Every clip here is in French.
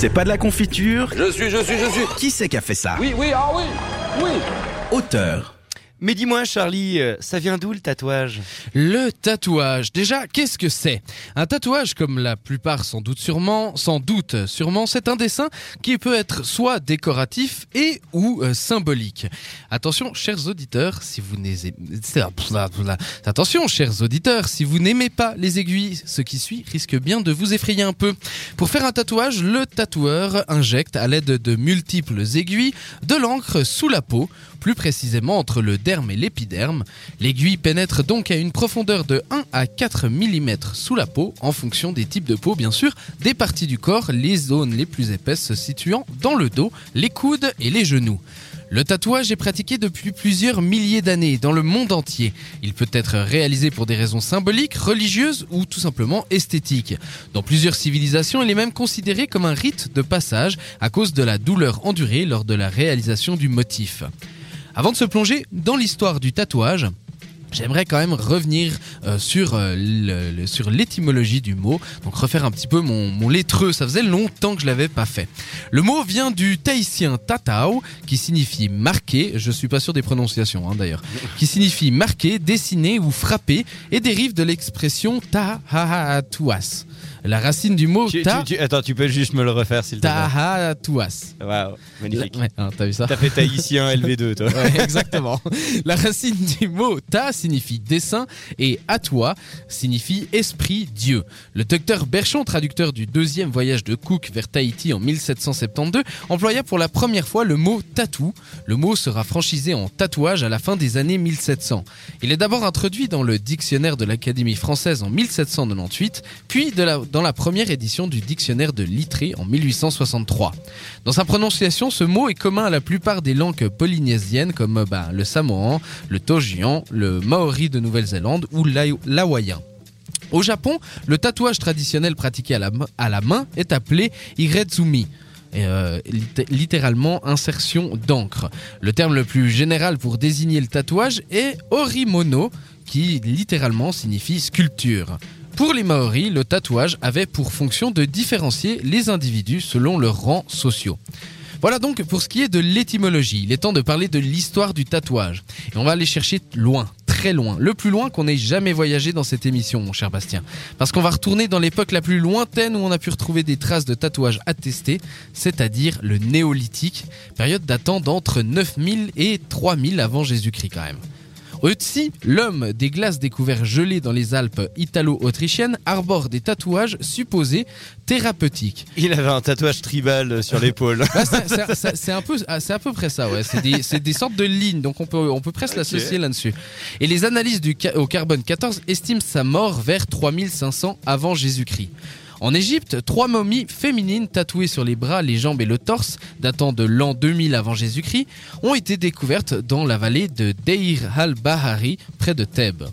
C'est pas de la confiture Je suis, je suis, je suis. Qui c'est qui a fait ça? Oui, oui, ah oui, oui. Auteur. Mais dis-moi, Charlie, euh, ça vient d'où le tatouage? Le tatouage. Déjà, qu'est-ce que c'est? Un tatouage, comme la plupart sans doute sûrement, sans doute sûrement, c'est un dessin qui peut être soit décoratif et ou euh, symbolique. Attention, chers auditeurs, si vous n'aimez attention, chers auditeurs, si vous n'aimez pas les aiguilles, ce qui suit risque bien de vous effrayer un peu. Pour faire un tatouage, le tatoueur injecte à l'aide de multiples aiguilles de l'encre sous la peau, plus précisément entre le et l'épiderme. L'aiguille pénètre donc à une profondeur de 1 à 4 mm sous la peau, en fonction des types de peau bien sûr, des parties du corps, les zones les plus épaisses se situant dans le dos, les coudes et les genoux. Le tatouage est pratiqué depuis plusieurs milliers d'années dans le monde entier. Il peut être réalisé pour des raisons symboliques, religieuses ou tout simplement esthétiques. Dans plusieurs civilisations, il est même considéré comme un rite de passage à cause de la douleur endurée lors de la réalisation du motif. Avant de se plonger dans l'histoire du tatouage, J'aimerais quand même revenir euh, sur, euh, sur l'étymologie du mot, donc refaire un petit peu mon, lettreux, ça faisait longtemps que je l'avais pas fait. Le mot vient du tahitien tatao, qui signifie marquer, je suis pas sûr des prononciations hein, d'ailleurs, qui signifie marquer, dessiner ou frapper, et dérive de l'expression tahaatuas. La racine du mot Tu- ta, tu- tu- Attends, tu peux juste me le refaire, s'il te plaît tahaatuas. Waouh, magnifique. Ouais, hein, t'as vu ça T'as fait tahitien LV2, toi. Ouais, exactement. La racine du mot ta signifie dessin et atua signifie esprit, Dieu. Le docteur Berchon, traducteur du deuxième voyage de Cook vers Tahiti en 1772, employa pour la première fois le mot tatou. Le mot sera franchisé en tatouage à la fin des années 1700. Il est d'abord introduit dans le dictionnaire de l'Académie française en 1798, puis de la- dans la première édition du dictionnaire de Littré en 1863. Dans sa prononciation, ce mot est commun à la plupart des langues polynésiennes comme bah, le samoan, le togian, le maori de Nouvelle-Zélande ou l'hawaïen. Au Japon, le tatouage traditionnel pratiqué à la, main est appelé irezumi. euh, lit- littéralement insertion d'encre. Le terme le plus général pour désigner le tatouage est orimono, qui littéralement signifie sculpture. Pour les Maoris, le tatouage avait pour fonction de différencier les individus selon leurs rangs sociaux. Voilà donc pour ce qui est de l'étymologie. Il est temps de parler de l'histoire du tatouage. Et on va aller chercher loin, très loin, le plus loin qu'on ait jamais voyagé dans cette émission, mon cher Bastien. Parce qu'on va retourner dans l'époque la plus lointaine où on a pu retrouver des traces de tatouage attestées, c'est-à-dire le néolithique, période datant d'entre 9000 et 3000 avant Jésus-Christ quand même. Aussi, l'homme des glaces découverts gelées dans les Alpes italo-autrichiennes arbore des tatouages supposés thérapeutiques. Il avait un tatouage tribal sur l'épaule. Bah, c'est- un peu, ah, c'est à peu près ça, ouais. C'est des, sortes de lignes, donc on peut, on peut presque l'associer là-dessus. Et les analyses du au carbone 14 estiment sa mort vers 3500 avant Jésus-Christ. En Égypte, trois momies féminines tatouées sur les bras, les jambes et le torse, datant de l'an 2000 avant Jésus-Christ, ont été découvertes dans la vallée de Deir al-Bahari, près de Thèbes.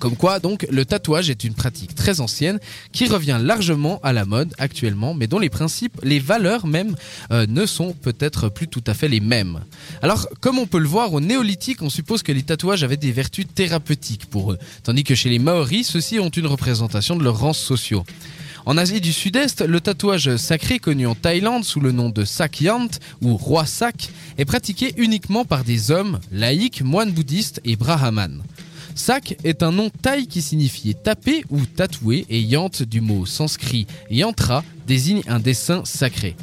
Comme quoi, donc, le tatouage est une pratique très ancienne qui revient largement à la mode actuellement, mais dont les principes, les valeurs même, euh, ne sont peut-être plus tout à fait les mêmes. Alors, comme on peut le voir, au néolithique, on suppose que les tatouages avaient des vertus thérapeutiques pour eux, tandis que chez les Maoris, ceux-ci ont une représentation de leurs rangs sociaux. En Asie du Sud-Est, le tatouage sacré connu en Thaïlande sous le nom de Sakyant ou roi Sak est pratiqué uniquement par des hommes, laïcs, moines bouddhistes et brahmanes. Sak est un nom thaï qui signifie taper ou tatouer et yant du mot sanskrit yantra désigne un dessin sacré.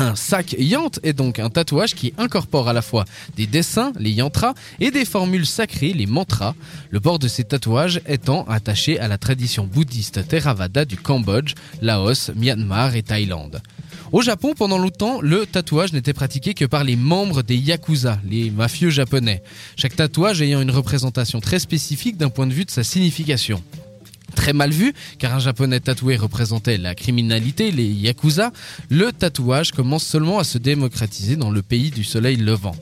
Un sac yant est donc un tatouage qui incorpore à la fois des dessins, les yantras, et des formules sacrées, les mantras, le port de ces tatouages étant attaché à la tradition bouddhiste Theravada du Cambodge, Laos, Myanmar et Thaïlande. Au Japon, pendant longtemps, le tatouage n'était pratiqué que par les membres des yakuza, les mafieux japonais. Chaque tatouage ayant une représentation très spécifique d'un point de vue de sa signification. Très mal vu, car un japonais tatoué représentait la criminalité, les yakuza, le tatouage commence seulement à se démocratiser dans le pays du soleil levant.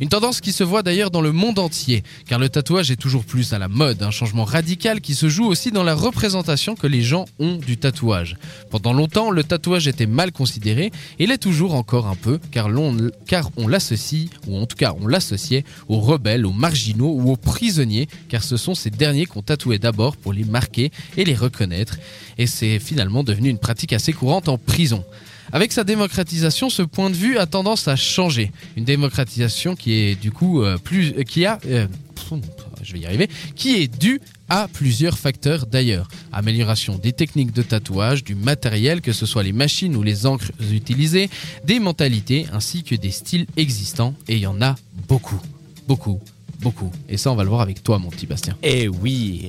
Une tendance qui se voit d'ailleurs dans le monde entier, car le tatouage est toujours plus à la mode, un changement radical qui se joue aussi dans la représentation que les gens ont du tatouage. Pendant longtemps, le tatouage était mal considéré, et l'est toujours encore un peu, car, on l'associe, ou en tout cas on l'associait, aux rebelles, aux marginaux ou aux prisonniers, car ce sont ces derniers qu'on tatouait d'abord pour les marquer et les reconnaître, et c'est finalement devenu une pratique assez courante en prison. Avec sa démocratisation, ce point de vue a tendance à changer. Une démocratisation qui est du coup euh, plus, euh, qui a, euh, qui est due à plusieurs facteurs d'ailleurs. Amélioration des techniques de tatouage, du matériel, que ce soit les machines ou les encres utilisées, des mentalités ainsi que des styles existants. Et il y en a beaucoup, beaucoup, beaucoup. Et ça, on va le voir avec toi, mon petit Bastien. Eh oui.